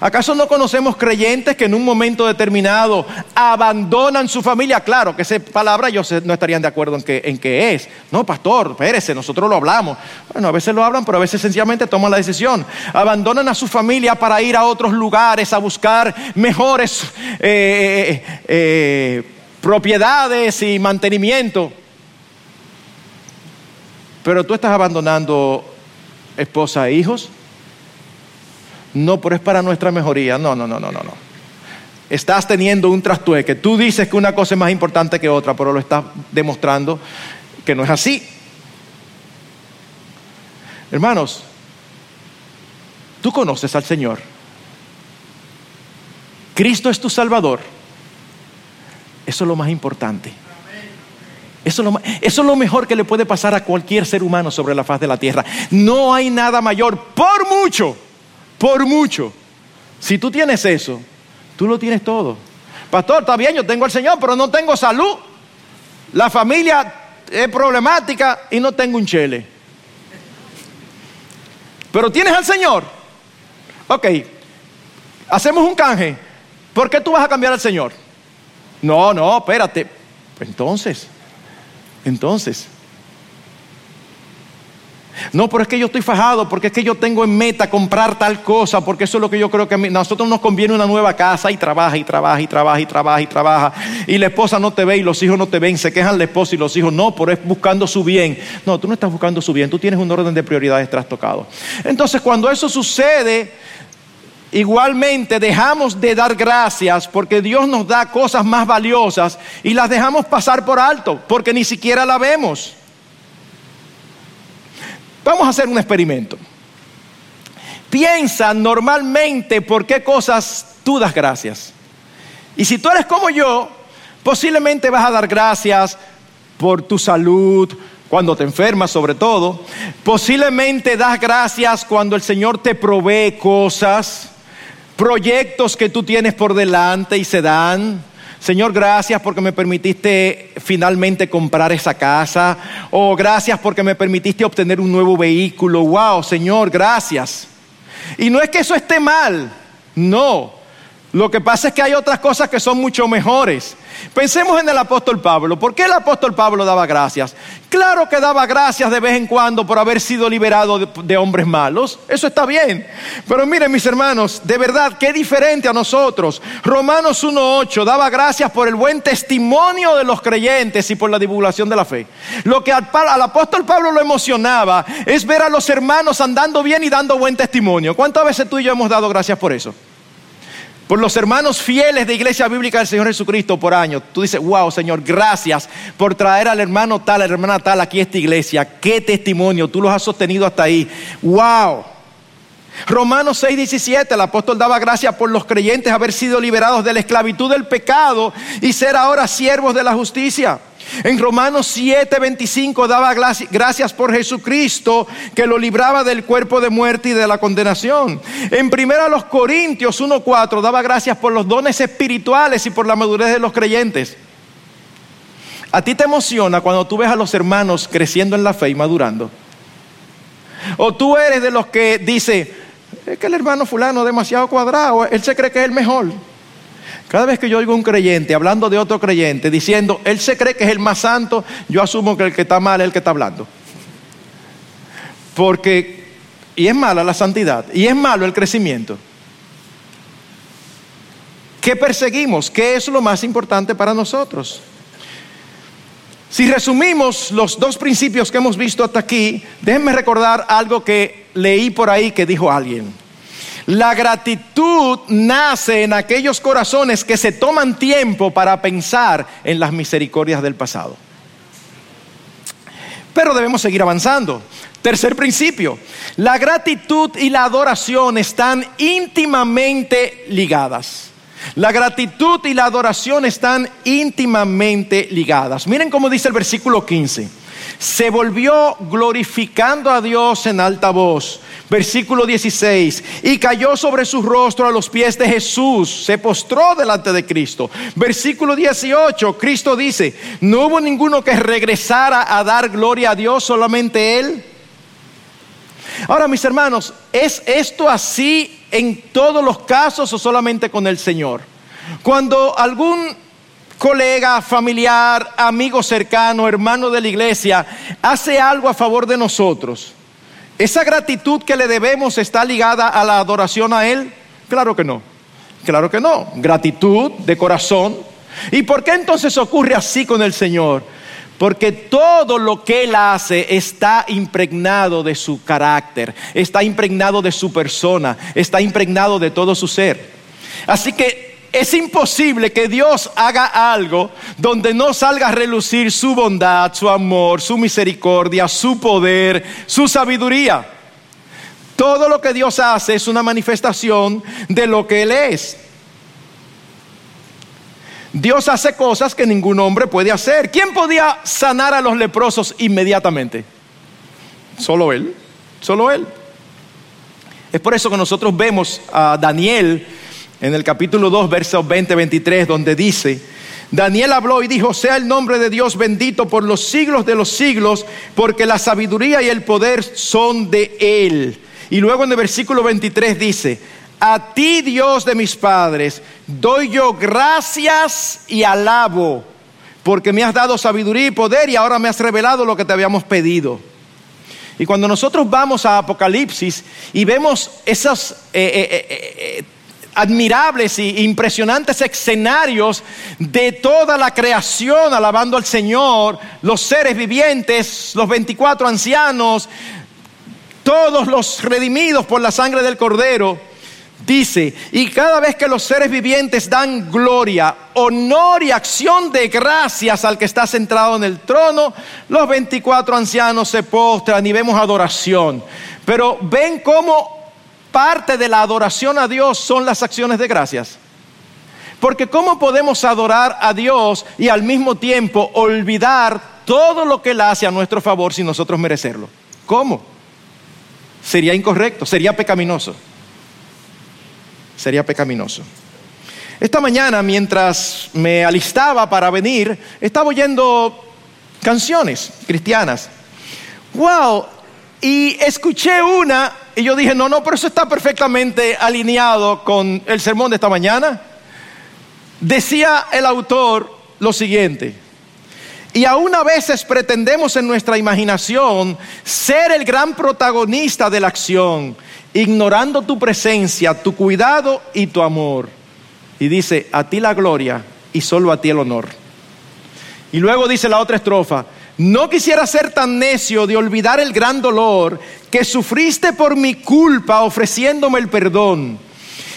¿Acaso no conocemos creyentes que en un momento determinado abandonan su familia? Claro que esa palabra ellos no estarían de acuerdo en qué es. No, pastor, espérese, nosotros lo hablamos. Bueno, a veces lo hablan, pero a veces sencillamente toman la decisión. Abandonan a su familia para ir a otros lugares a buscar mejores eh, eh, eh, propiedades y mantenimiento. Pero tú estás abandonando esposa e hijos no, pero es para nuestra mejoría. No, no, no, no, no, no. Estás teniendo un trastueque. Tú dices que una cosa es más importante que otra, pero lo estás demostrando que no es así. Hermanos, tú conoces al Señor. Cristo es tu Salvador. Eso es lo más importante. Eso es, lo, eso es, lo, mejor que le puede pasar a cualquier ser humano sobre la faz de la tierra. No hay nada mayor, por mucho, por mucho. Si tú tienes eso, tú lo tienes todo. Pastor, está bien, yo tengo al Señor, pero no tengo salud. La familia es problemática y no tengo un chele. Pero tienes al Señor. Ok, hacemos un canje. ¿Por qué tú vas a cambiar al Señor? No, no, espérate. Entonces, entonces. No, pero es que yo estoy fajado, porque es que yo tengo en meta comprar tal cosa, porque eso es lo que yo creo que a nosotros nos conviene una nueva casa y trabaja y trabaja y trabaja y trabaja y trabaja. Y la esposa no te ve y los hijos no te ven, se quejan la esposa y los hijos no, pero es buscando su bien. No, tú no estás buscando su bien, tú tienes un orden de prioridades trastocado. Entonces, cuando eso sucede, Igualmente dejamos de dar gracias porque Dios nos da cosas más valiosas y las dejamos pasar por alto porque ni siquiera la vemos. Vamos a hacer un experimento. Piensa normalmente por qué cosas tú das gracias. Y si tú eres como yo, posiblemente vas a dar gracias por tu salud, cuando te enfermas sobre todo. Posiblemente das gracias cuando el Señor te provee cosas proyectos que tú tienes por delante y se dan. Señor, gracias porque me permitiste finalmente comprar esa casa. O gracias porque me permitiste obtener un nuevo vehículo. Wow, Señor, gracias. Y no es que eso esté mal, no. Lo que pasa es que hay otras cosas que son mucho mejores. Pensemos en el apóstol Pablo. ¿Por qué el apóstol Pablo daba gracias? Claro que daba gracias de vez en cuando por haber sido liberado de, hombres malos. Eso está bien. Pero miren mis hermanos, de verdad, qué diferente a nosotros. Romanos 1.8 daba gracias por el buen testimonio de los creyentes y por la divulgación de la fe. Lo que al, al apóstol Pablo lo emocionaba es ver a los hermanos andando bien y dando buen testimonio. ¿Cuántas veces tú y yo hemos dado gracias por eso? Por los hermanos fieles de Iglesia Bíblica del Señor Jesucristo por año. Tú dices, wow, Señor, gracias por traer al hermano tal, a la hermana tal aquí a esta iglesia. Qué testimonio, tú los has sostenido hasta ahí. Wow. Romanos 6, 17, el apóstol daba gracias por los creyentes haber sido liberados de la esclavitud del pecado y ser ahora siervos de la justicia. En Romanos 7, 25 daba gracias por Jesucristo que lo libraba del cuerpo de muerte y de la condenación. En primera los Corintios 1, 4 daba gracias por los dones espirituales y por la madurez de los creyentes. ¿A ti te emociona cuando tú ves a los hermanos creciendo en la fe y madurando? ¿O tú eres de los que dice, es que el hermano fulano es demasiado cuadrado, él se cree que es el mejor? Cada vez que yo oigo un creyente hablando de otro creyente diciendo, él se cree que es el más santo, yo asumo que el que está mal es el que está hablando. Porque, y es mala la santidad, y es malo el crecimiento. ¿Qué perseguimos? ¿Qué es lo más importante para nosotros? Si resumimos los dos principios que hemos visto hasta aquí, déjenme recordar algo que leí por ahí que dijo alguien. La gratitud nace en aquellos corazones que se toman tiempo para pensar en las misericordias del pasado. Pero debemos seguir avanzando. Tercer principio, la gratitud y la adoración están íntimamente ligadas. La gratitud y la adoración están íntimamente ligadas. Miren cómo dice el versículo 15 se volvió glorificando a Dios en alta voz. Versículo 16, y cayó sobre su rostro a los pies de Jesús, se postró delante de Cristo. Versículo 18, Cristo dice, no hubo ninguno que regresara a dar gloria a Dios, solamente Él. Ahora, mis hermanos, ¿es esto así en todos los casos o solamente con el Señor? Cuando algún colega, familiar, amigo cercano, hermano de la iglesia, hace algo a favor de nosotros, ¿esa gratitud que le debemos está ligada a la adoración a Él? Claro que no, claro que no, gratitud de corazón. ¿Y por qué entonces ocurre así con el Señor? Porque todo lo que Él hace está impregnado de su carácter, está impregnado de su persona, está impregnado de todo su ser. Así que es imposible que Dios haga algo donde no salga a relucir su bondad, su amor, su misericordia, su poder, su sabiduría. Todo lo que Dios hace es una manifestación de lo que Él es. Dios hace cosas que ningún hombre puede hacer. ¿Quién podía sanar a los leprosos inmediatamente? Solo Él, solo Él. Es por eso que nosotros vemos a Daniel en el capítulo 2, versos 20-23, donde dice, Daniel habló y dijo, sea el nombre de Dios bendito por los siglos de los siglos, porque la sabiduría y el poder son de Él. Y luego en el versículo 23 dice, a ti Dios de mis padres, doy yo gracias y alabo, porque me has dado sabiduría y poder y ahora me has revelado lo que te habíamos pedido. Y cuando nosotros vamos a Apocalipsis y vemos esos eh, admirables e impresionantes escenarios de toda la creación alabando al Señor, los seres vivientes, los 24 ancianos, todos los redimidos por la sangre del Cordero, dice, y cada vez que los seres vivientes dan gloria, honor y acción de gracias al que está centrado en el trono, los 24 ancianos se postran y vemos adoración. Pero ven cómo parte de la adoración a Dios son las acciones de gracias. Porque ¿cómo podemos adorar a Dios y al mismo tiempo olvidar todo lo que Él hace a nuestro favor sin nosotros merecerlo? ¿Cómo? Sería incorrecto, sería pecaminoso. Sería pecaminoso. Esta mañana, mientras me alistaba para venir, estaba oyendo canciones cristianas. ¡Wow! Y escuché una y yo dije, no, no, pero eso está perfectamente alineado con el sermón de esta mañana. Decía el autor lo siguiente, y aún a veces pretendemos en nuestra imaginación ser el gran protagonista de la acción, ignorando tu presencia, tu cuidado y tu amor. Y dice, a ti la gloria y solo a ti el honor. Y luego dice la otra estrofa, no quisiera ser tan necio de olvidar el gran dolor que sufriste por mi culpa ofreciéndome el perdón.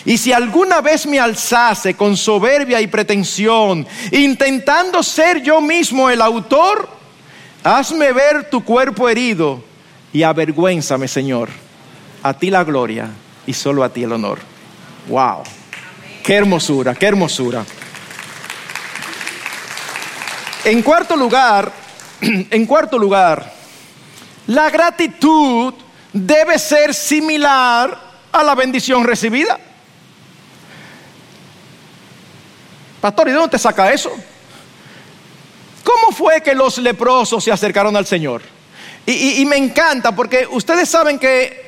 Y si alguna vez me alzase con soberbia y pretensión, intentando ser yo mismo el autor, hazme ver tu cuerpo herido y avergüénzame, Señor. A ti la gloria y solo a ti el honor. Wow. Qué hermosura, qué hermosura. En cuarto lugar, en cuarto lugar, la gratitud debe ser similar a la bendición recibida. Pastor, ¿y de dónde te saca eso? ¿Cómo fue que los leprosos se acercaron al Señor? Y, y, me encanta porque ustedes saben que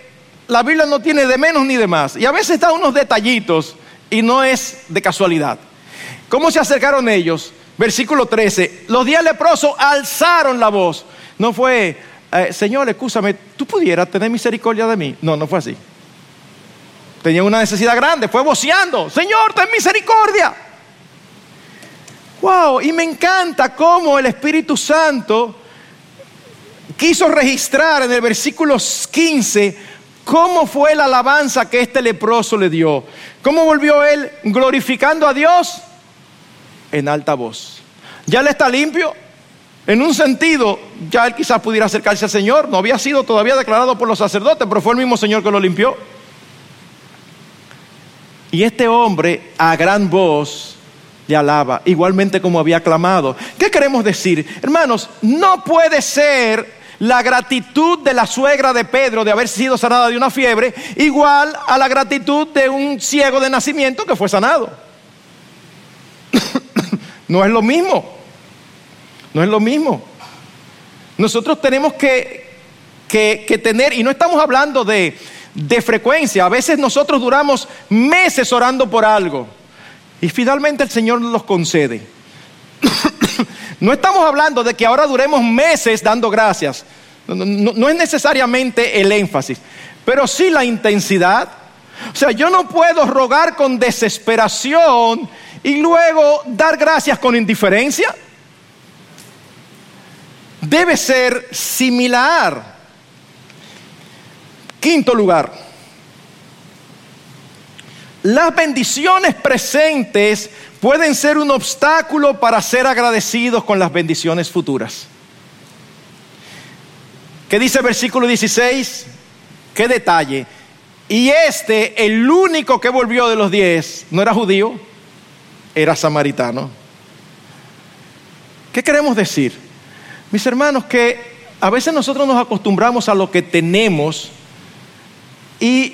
la Biblia no tiene de menos ni de más. Y a veces da unos detallitos y no es de casualidad. ¿Cómo se acercaron ellos? Versículo 13. Los días leprosos alzaron la voz. No fue, eh, Señor, escúchame, tú pudieras tener misericordia de mí. No, no fue así. Tenía una necesidad grande, fue voceando, Señor, ten misericordia. Wow, y me encanta cómo el Espíritu Santo quiso registrar en el versículo 15 cómo fue la alabanza que este leproso le dio. ¿Cómo volvió él glorificando a Dios? En alta voz. ¿Ya le está limpio? En un sentido, ya él quizás pudiera acercarse al Señor, no había sido todavía declarado por los sacerdotes, pero fue el mismo Señor que lo limpió. Y este hombre a gran voz le alaba, igualmente como había clamado. ¿Qué queremos decir? Hermanos, no puede ser la gratitud de la suegra de Pedro de haber sido sanada de una fiebre igual a la gratitud de un ciego de nacimiento que fue sanado. no es lo mismo. No es lo mismo. Nosotros tenemos que, tener, y no estamos hablando de, de frecuencia, a veces nosotros duramos meses orando por algo y finalmente el Señor los concede. no estamos hablando de que ahora duremos meses dando gracias. No, es necesariamente el énfasis, pero sí la intensidad. O sea, yo no puedo rogar con desesperación y luego dar gracias con indiferencia debe ser similar. Quinto lugar, las bendiciones presentes pueden ser un obstáculo para ser agradecidos con las bendiciones futuras. ¿Qué dice el versículo 16? ¿Qué detalle? Y este, el único que volvió de los diez, no era judío, era samaritano. ¿Qué queremos decir? Mis hermanos, que a veces nosotros nos acostumbramos a lo que tenemos y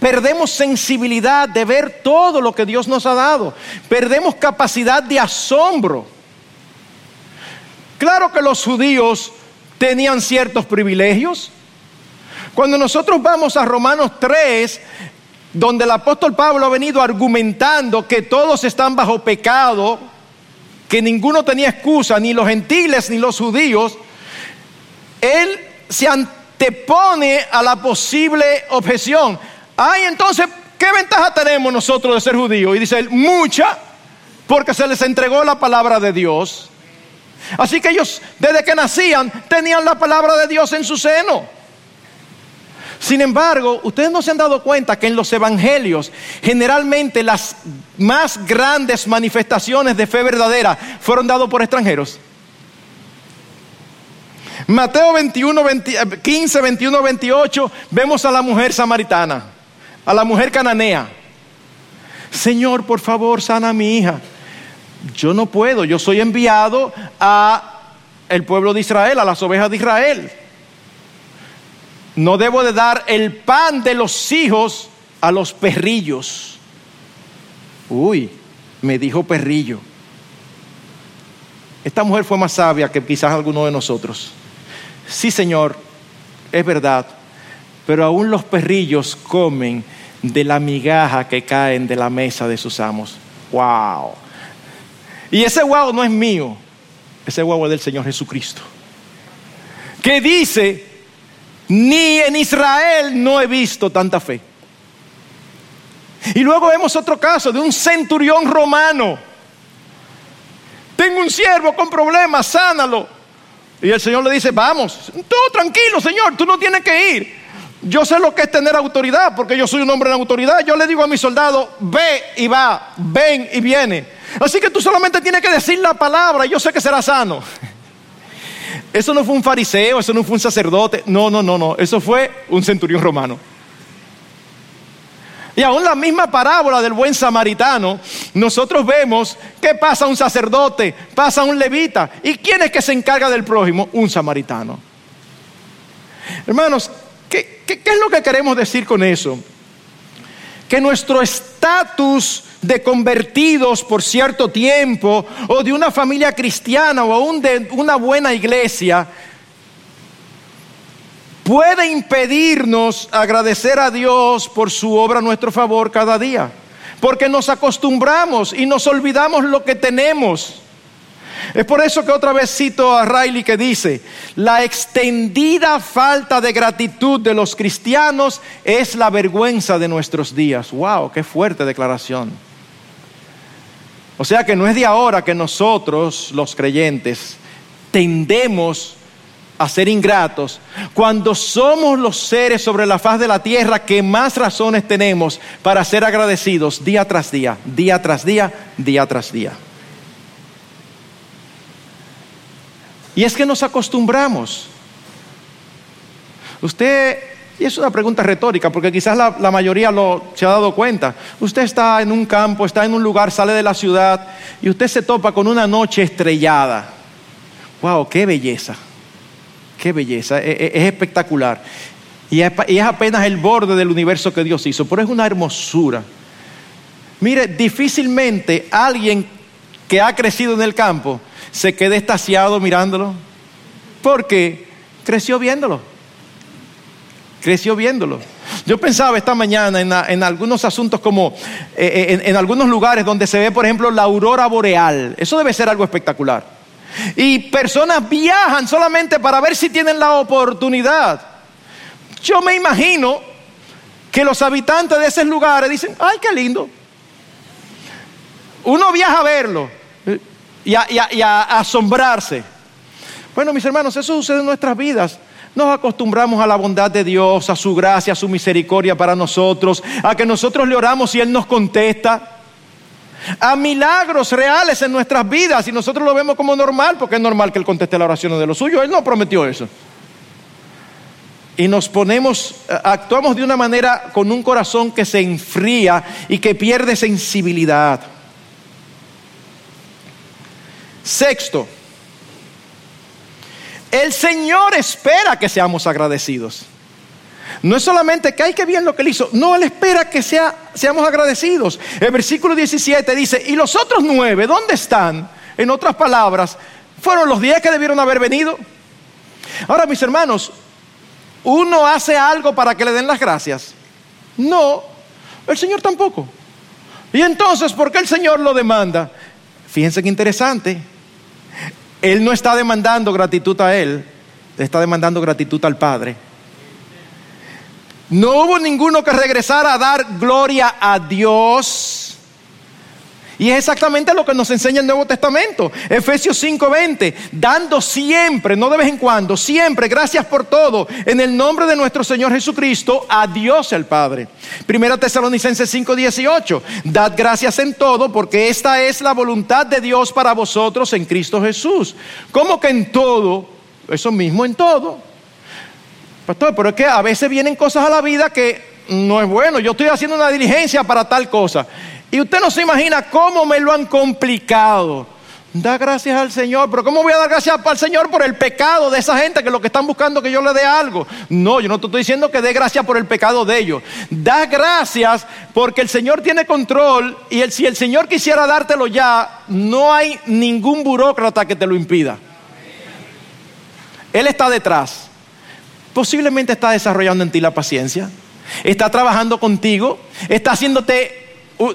perdemos sensibilidad de ver todo lo que Dios nos ha dado. Perdemos capacidad de asombro. Claro que los judíos tenían ciertos privilegios. Cuando nosotros vamos a Romanos 3, donde el apóstol Pablo ha venido argumentando que todos están bajo pecado, que ninguno tenía excusa, ni los gentiles ni los judíos, él se antepone a la posible objeción. Ay, entonces, ¿qué ventaja tenemos nosotros de ser judíos? Y dice él, mucha, porque se les entregó la palabra de Dios. Así que ellos, desde que nacían, tenían la palabra de Dios en su seno. Sin embargo, ustedes no se han dado cuenta que en los evangelios generalmente las más grandes manifestaciones de fe verdadera fueron dadas por extranjeros. Mateo 21, 15, 21, 28, vemos a la mujer samaritana, a la mujer cananea. Señor, por favor, sana a mi hija. Yo no puedo, yo soy enviado a el pueblo de Israel, a las ovejas de Israel. No debo de dar el pan de los hijos a los perrillos. Uy, me dijo perrillo. Esta mujer fue más sabia que quizás alguno de nosotros. Sí, Señor, es verdad, pero aún los perrillos comen de la migaja que caen de la mesa de sus amos. ¡Wow! Y ese wow no es mío, ese wow es del Señor Jesucristo. Que dice, ni en Israel no he visto tanta fe. Y luego vemos otro caso de un centurión romano. Tengo un siervo con problemas, sánalo. Y el Señor le dice, vamos, todo tranquilo, Señor, tú no tienes que ir. Yo sé lo que es tener autoridad, porque yo soy un hombre de autoridad. Yo le digo a mi soldado, ve y va, ven y viene. Así que tú solamente tienes que decir la palabra y yo sé que será sano. Eso no fue un fariseo, eso no fue un sacerdote. No, no, no, no. Eso fue un centurión romano. Y aún la misma parábola del buen samaritano, nosotros vemos que pasa un sacerdote, pasa un levita. ¿Y quién es que se encarga del prójimo? Un samaritano. Hermanos, ¿qué, qué es lo que queremos decir con eso? Que nuestro estatus de convertidos por cierto tiempo o de una familia cristiana o aún de una buena iglesia puede impedirnos agradecer a Dios por su obra a nuestro favor cada día. Porque nos acostumbramos y nos olvidamos lo que tenemos. Es por eso que otra vez cito a Riley que dice, la extendida falta de gratitud de los cristianos es la vergüenza de nuestros días. ¡Wow! ¡Qué fuerte declaración! O sea que no es de ahora que nosotros, los creyentes, tendemos a ser ingratos cuando somos los seres sobre la faz de la tierra que más razones tenemos para ser agradecidos día tras día, día tras día, día tras día. Y es que nos acostumbramos. Usted y es una pregunta retórica, porque quizás la, mayoría se ha dado cuenta. Usted está en un campo, está en un lugar, sale de la ciudad y usted se topa con una noche estrellada. ¡Wow! ¡Qué belleza! ¡Qué belleza! E, e, es, espectacular. Es, y es apenas el borde del universo que Dios hizo, pero es una hermosura. Mire, difícilmente alguien que ha crecido en el campo se quede estaciado mirándolo, porque creció viéndolo creció viéndolo. Yo pensaba esta mañana en, algunos asuntos como eh, eh, en, algunos lugares donde se ve, por ejemplo, la aurora boreal. Eso debe ser algo espectacular. Y personas viajan solamente para ver si tienen la oportunidad. Yo me imagino que los habitantes de esos lugares dicen, ay, qué lindo. Uno viaja a verlo y a asombrarse. Bueno, mis hermanos, eso sucede en nuestras vidas. Nos acostumbramos a la bondad de Dios, a su gracia, a su misericordia para nosotros, a que nosotros le oramos y Él nos contesta, a milagros reales en nuestras vidas y nosotros lo vemos como normal, porque es normal que Él conteste la oración de los suyos, Él no prometió eso. Y nos ponemos, actuamos de una manera con un corazón que se enfría y que pierde sensibilidad. Sexto, el Señor espera que seamos agradecidos. No es solamente que hay que bien lo que Él hizo, no, Él espera que seamos agradecidos. El versículo 17 dice, ¿y los otros nueve dónde están? En otras palabras, fueron los diez que debieron haber venido. Ahora, mis hermanos, ¿uno hace algo para que le den las gracias? No, el Señor tampoco. Y entonces, ¿por qué el Señor lo demanda? Fíjense qué interesante. Él no está demandando gratitud a Él, está demandando gratitud al Padre. No hubo ninguno que regresara a dar gloria a Dios y es exactamente lo que nos enseña el Nuevo Testamento. Efesios 5:20, dando siempre, no de vez en cuando, siempre, gracias por todo, en el nombre de nuestro Señor Jesucristo, a Dios el Padre. Primera Tesalonicenses 5:18, dad gracias en todo, porque esta es la voluntad de Dios para vosotros en Cristo Jesús. ¿Cómo que en todo? Eso mismo en todo. Pastor, pero es que a veces vienen cosas a la vida que no es bueno. Yo estoy haciendo una diligencia para tal cosa. Y usted no se imagina cómo me lo han complicado. Da gracias al Señor, pero ¿cómo voy a dar gracias al Señor por el pecado de esa gente que lo que están buscando que yo le dé algo? No, yo no te estoy diciendo que dé gracias por el pecado de ellos. Da gracias porque el Señor tiene control y si el Señor quisiera dártelo ya, no hay ningún burócrata que te lo impida. Él está detrás. Posiblemente está desarrollando en ti la paciencia, está trabajando contigo, está haciéndote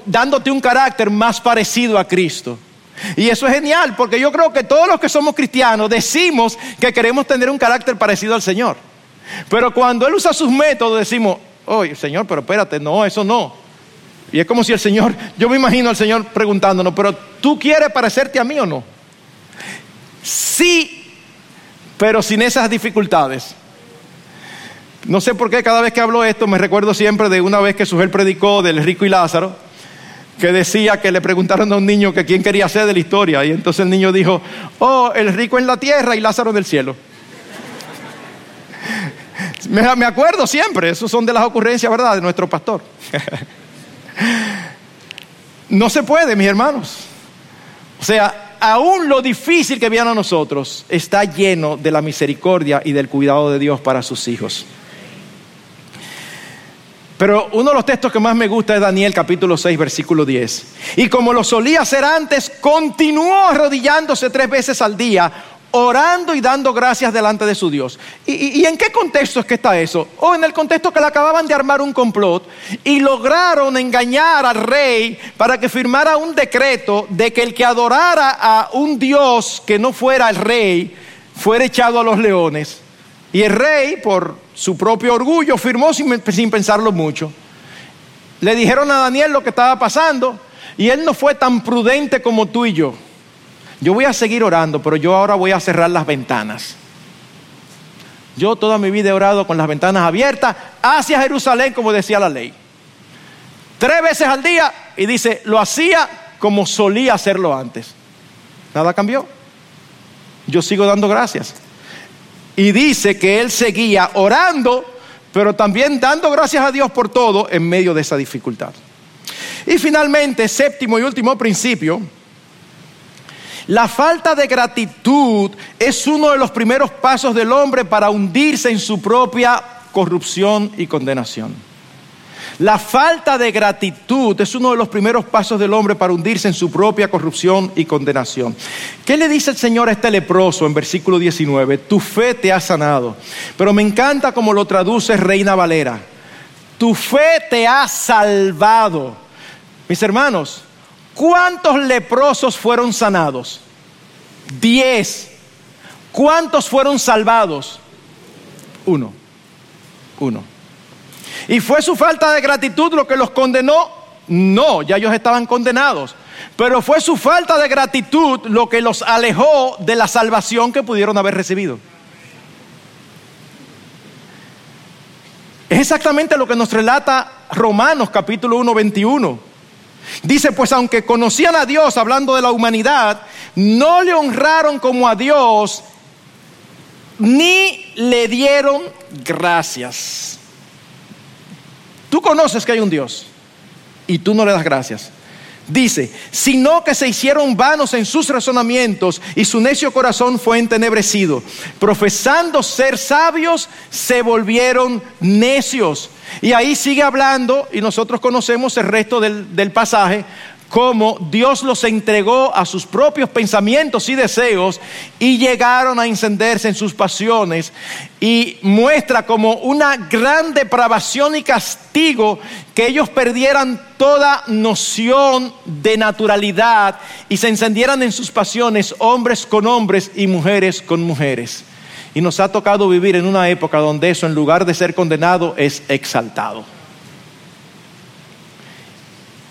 dándote un carácter más parecido a Cristo. Y eso es genial, porque yo creo que todos los que somos cristianos decimos que queremos tener un carácter parecido al Señor. Pero cuando Él usa sus métodos decimos, oye, Señor, pero espérate, no, eso no. Y es como si el Señor, yo me imagino al Señor preguntándonos, pero ¿tú quieres parecerte a mí o no? Sí, pero sin esas dificultades. No sé por qué cada vez que hablo esto me recuerdo siempre de una vez que Sujel predicó del rico y Lázaro que decía que le preguntaron a un niño que quién quería ser de la historia. Y entonces el niño dijo, oh, el rico en la tierra y Lázaro en el cielo. me, acuerdo siempre, esos son de las ocurrencias, ¿verdad?, de nuestro pastor. no se puede, mis hermanos. O sea, aún lo difícil que viene a nosotros está lleno de la misericordia y del cuidado de Dios para sus hijos. Pero uno de los textos que más me gusta es Daniel capítulo 6 versículo 10. Y como lo solía hacer antes, continuó arrodillándose tres veces al día, orando y dando gracias delante de su Dios. ¿Y, en qué contexto es que está eso? O en el contexto que le acababan de armar un complot y lograron engañar al rey para que firmara un decreto de que el que adorara a un Dios que no fuera el rey fuera echado a los leones. Y el rey, por su propio orgullo, firmó sin, pensarlo mucho. Le dijeron a Daniel lo que estaba pasando y él no fue tan prudente como tú y yo. Yo voy a seguir orando, pero yo ahora voy a cerrar las ventanas. Yo toda mi vida he orado con las ventanas abiertas hacia Jerusalén, como decía la ley. Tres veces al día y dice, lo hacía como solía hacerlo antes. Nada cambió. Yo sigo dando gracias. Y dice que él seguía orando, pero también dando gracias a Dios por todo en medio de esa dificultad. Y finalmente, séptimo y último principio, la falta de gratitud es uno de los primeros pasos del hombre para hundirse en su propia corrupción y condenación. La falta de gratitud es uno de los primeros pasos del hombre para hundirse en su propia corrupción y condenación. ¿Qué le dice el Señor a este leproso en versículo 19? Tu fe te ha sanado. Pero me encanta como lo traduce Reina Valera. Tu fe te ha salvado. Mis hermanos, ¿cuántos leprosos fueron sanados? Diez. ¿Cuántos fueron salvados? Uno. Uno. ¿Y fue su falta de gratitud lo que los condenó? No, ya ellos estaban condenados. Pero fue su falta de gratitud lo que los alejó de la salvación que pudieron haber recibido. Es exactamente lo que nos relata Romanos capítulo 1, 21. Dice, pues aunque conocían a Dios hablando de la humanidad, no le honraron como a Dios, ni le dieron gracias. Tú conoces que hay un Dios y tú no le das gracias. Dice, sino que se hicieron vanos en sus razonamientos y su necio corazón fue entenebrecido. Profesando ser sabios, se volvieron necios. Y ahí sigue hablando, y nosotros conocemos el resto del, del pasaje, cómo Dios los entregó a sus propios pensamientos y deseos y llegaron a encenderse en sus pasiones y muestra como una gran depravación y castigo que ellos perdieran toda noción de naturalidad y se encendieran en sus pasiones hombres con hombres y mujeres con mujeres. Y nos ha tocado vivir en una época donde eso, en lugar de ser condenado, es exaltado.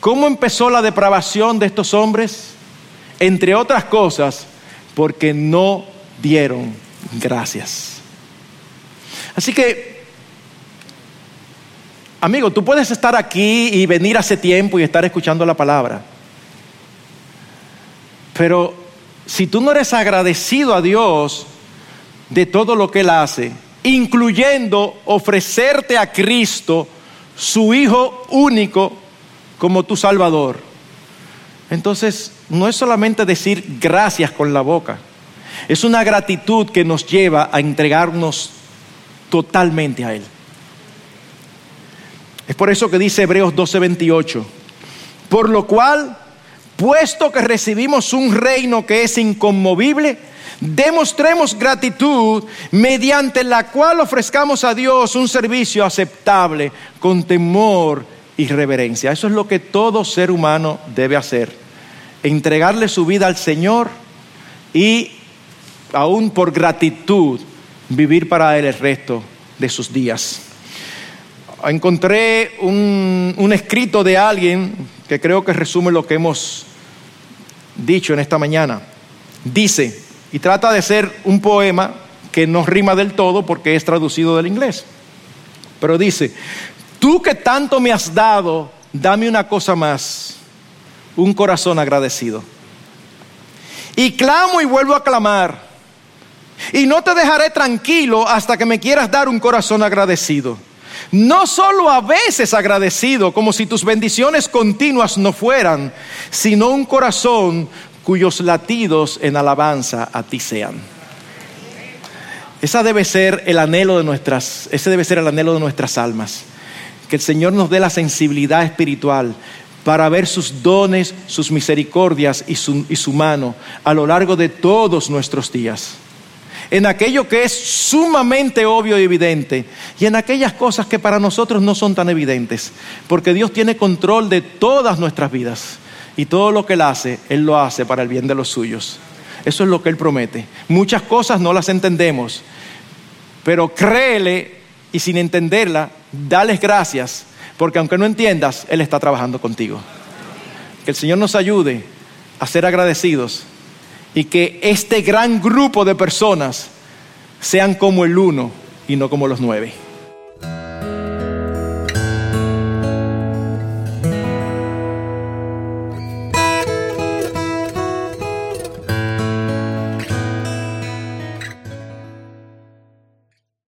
¿Cómo empezó la depravación de estos hombres? Entre otras cosas, porque no dieron gracias. Así que, amigo, tú puedes estar aquí y venir hace tiempo y estar escuchando la palabra. Pero si tú no eres agradecido a Dios de todo lo que Él hace, incluyendo ofrecerte a Cristo, su Hijo único, como tu Salvador, entonces no es solamente decir gracias con la boca, es una gratitud que nos lleva a entregarnos totalmente a Él. Es por eso que dice Hebreos 12:28, por lo cual, puesto que recibimos un reino que es inconmovible, demostremos gratitud mediante la cual ofrezcamos a Dios un servicio aceptable con temor y reverencia. Eso es lo que todo ser humano debe hacer, entregarle su vida al Señor y aún por gratitud, vivir para Él el resto de sus días. Encontré un, escrito de alguien que creo que resume lo que hemos dicho en esta mañana. Dice, y trata de ser un poema que no rima del todo porque es traducido del inglés, pero dice, tú que tanto me has dado, dame una cosa más, un corazón agradecido. Y clamo y vuelvo a clamar y no te dejaré tranquilo hasta que me quieras dar un corazón agradecido. No solo a veces agradecido, como si tus bendiciones continuas no fueran, sino un corazón cuyos latidos en alabanza a ti sean. Esa debe ser el anhelo de nuestras, ese debe ser el anhelo de nuestras almas. Que el Señor nos dé la sensibilidad espiritual para ver sus dones, sus misericordias y su, mano a lo largo de todos nuestros días en aquello que es sumamente obvio y evidente y en aquellas cosas que para nosotros no son tan evidentes, porque Dios tiene control de todas nuestras vidas y todo lo que Él hace, Él lo hace para el bien de los suyos. Eso es lo que Él promete. Muchas cosas no las entendemos, pero créele y sin entenderla, dales gracias, porque aunque no entiendas, Él está trabajando contigo. Que el Señor nos ayude a ser agradecidos y que este gran grupo de personas sean como el uno y no como los nueve.